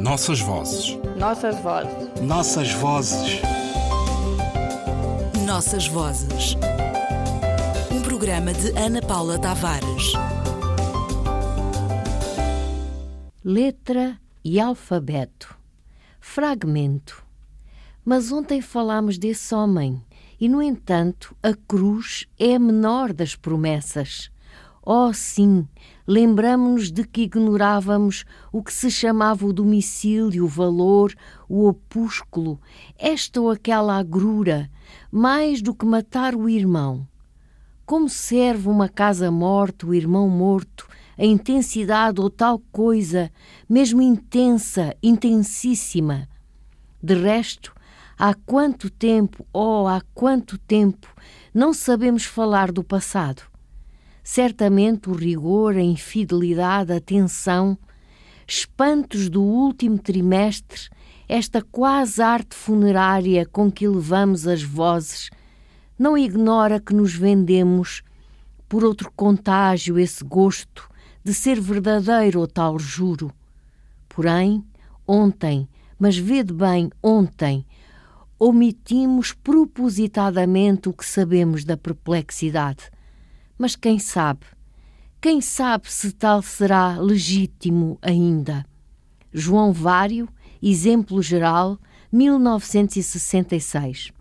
Nossas vozes. Nossas vozes. Nossas vozes. Nossas vozes. Um programa de Ana Paula Tavares. Letra e alfabeto. Fragmento. Mas ontem falámos desse homem, e no entanto a cruz é a menor das promessas. Oh, sim, lembramo-nos de que ignorávamos o que se chamava o domicílio, o valor, o opúsculo, esta ou aquela agrura, mais do que matar o irmão. Como serve uma casa morta, o irmão morto, a intensidade ou tal coisa, mesmo intensa, intensíssima? De resto, há quanto tempo, oh, há quanto tempo, não sabemos falar do passado certamente o rigor, a infidelidade, a tensão, espantos do último trimestre, esta quase arte funerária com que elevamos as vozes, não ignora que nos vendemos por outro contágio esse gosto de ser verdadeiro o tal juro. Porém, ontem, mas vede bem, ontem, omitimos propositadamente o que sabemos da perplexidade mas quem sabe? Quem sabe se tal será legítimo ainda? João Vário, Exemplo Geral, 1966.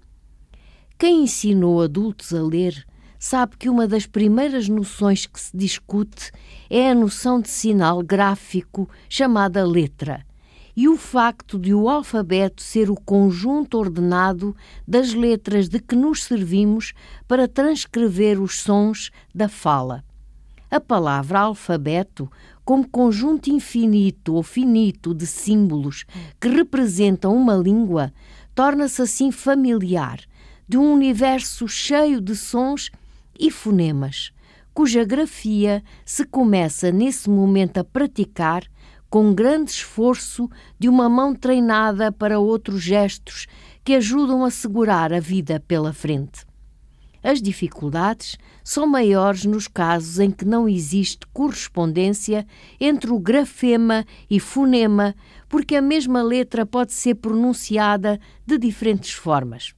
Quem ensinou adultos a ler sabe que uma das primeiras noções que se discute é a noção de sinal gráfico chamada letra e o facto de o alfabeto ser o conjunto ordenado das letras de que nos servimos para transcrever os sons da fala. A palavra alfabeto, como conjunto infinito ou finito de símbolos que representam uma língua, torna-se assim familiar, de um universo cheio de sons e fonemas, cuja grafia se começa nesse momento a praticar com grande esforço de uma mão treinada para outros gestos que ajudam a segurar a vida pela frente. As dificuldades são maiores nos casos em que não existe correspondência entre o grafema e fonema, porque a mesma letra pode ser pronunciada de diferentes formas.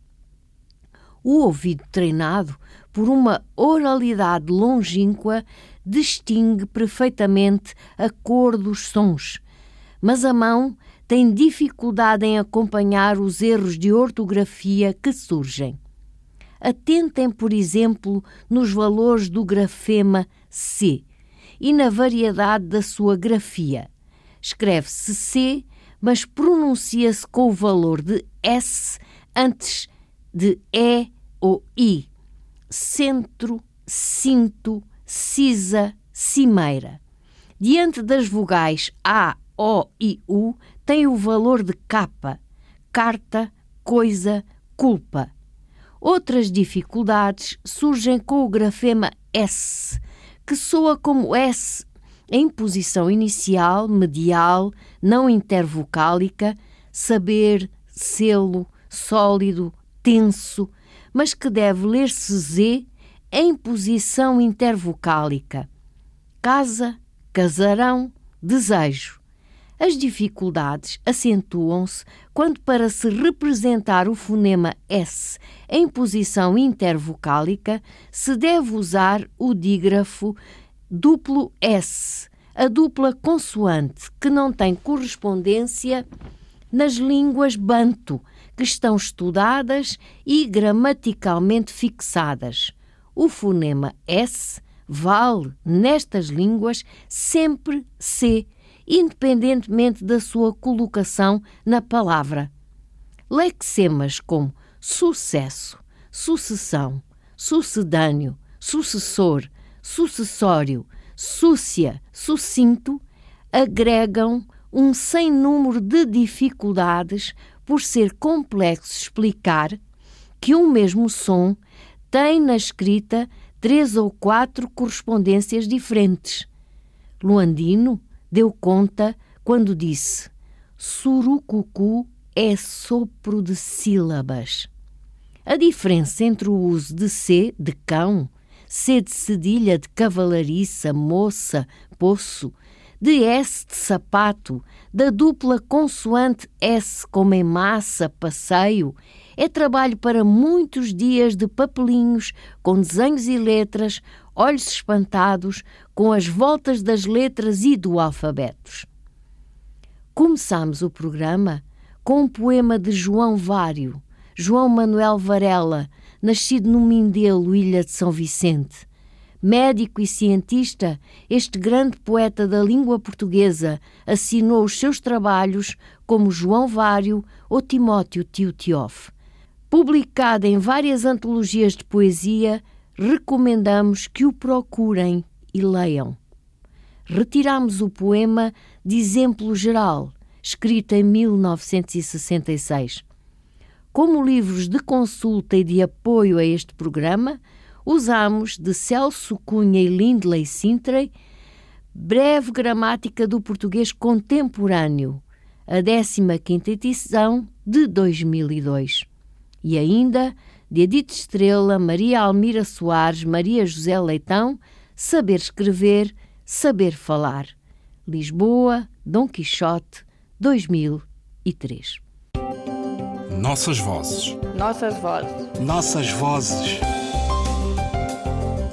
O ouvido treinado por uma oralidade longínqua distingue perfeitamente a cor dos sons, mas a mão tem dificuldade em acompanhar os erros de ortografia que surgem. Atentem, por exemplo, nos valores do grafema C e na variedade da sua grafia. Escreve-se C, mas pronuncia-se com o valor de S antes de E ou I. Centro, cinto, cisa, cimeira. Diante das vogais A, O e U, tem o valor de capa, carta, coisa, culpa. Outras dificuldades surgem com o grafema S, que soa como S em posição inicial, medial, não intervocálica, saber, selo, sólido, tenso, mas que deve ler-se Z em posição intervocálica. Casa, casarão, desejo. As dificuldades acentuam-se quando, para se representar o fonema S em posição intervocálica, se deve usar o dígrafo duplo S, a dupla consoante, que não tem correspondência nas línguas banto, que estão estudadas e gramaticalmente fixadas o fonema S vale, nestas línguas, sempre C, independentemente da sua colocação na palavra. Lexemas como sucesso, sucessão, sucedâneo, sucessor, sucessório, súcia, sucinto, agregam um sem número de dificuldades por ser complexo explicar que um mesmo som tem na escrita três ou quatro correspondências diferentes. Luandino deu conta quando disse: Surucucu é sopro de sílabas. A diferença entre o uso de C de cão, C de cedilha de cavalariça, moça, poço, de S de sapato, da dupla consoante S como em massa, passeio, é trabalho para muitos dias de papelinhos com desenhos e letras, olhos espantados com as voltas das letras e do alfabetos. Começamos o programa com um poema de João Vário, João Manuel Varela, nascido no Mindelo, ilha de São Vicente. Médico e cientista, este grande poeta da língua portuguesa assinou os seus trabalhos como João Vário ou Timóteo Tio. Publicado em várias antologias de poesia, recomendamos que o procurem e leiam. Retiramos o poema de exemplo geral, escrito em 1966. Como livros de consulta e de apoio a este programa, usamos de Celso Cunha e Lindley Sintrey Breve Gramática do Português Contemporâneo, a 15ª edição de 2002. E ainda de Edith Estrela, Maria Almira Soares, Maria José Leitão, Saber Escrever, Saber Falar. Lisboa, Dom Quixote, 2003. Nossas vozes. Nossas vozes. Nossas vozes.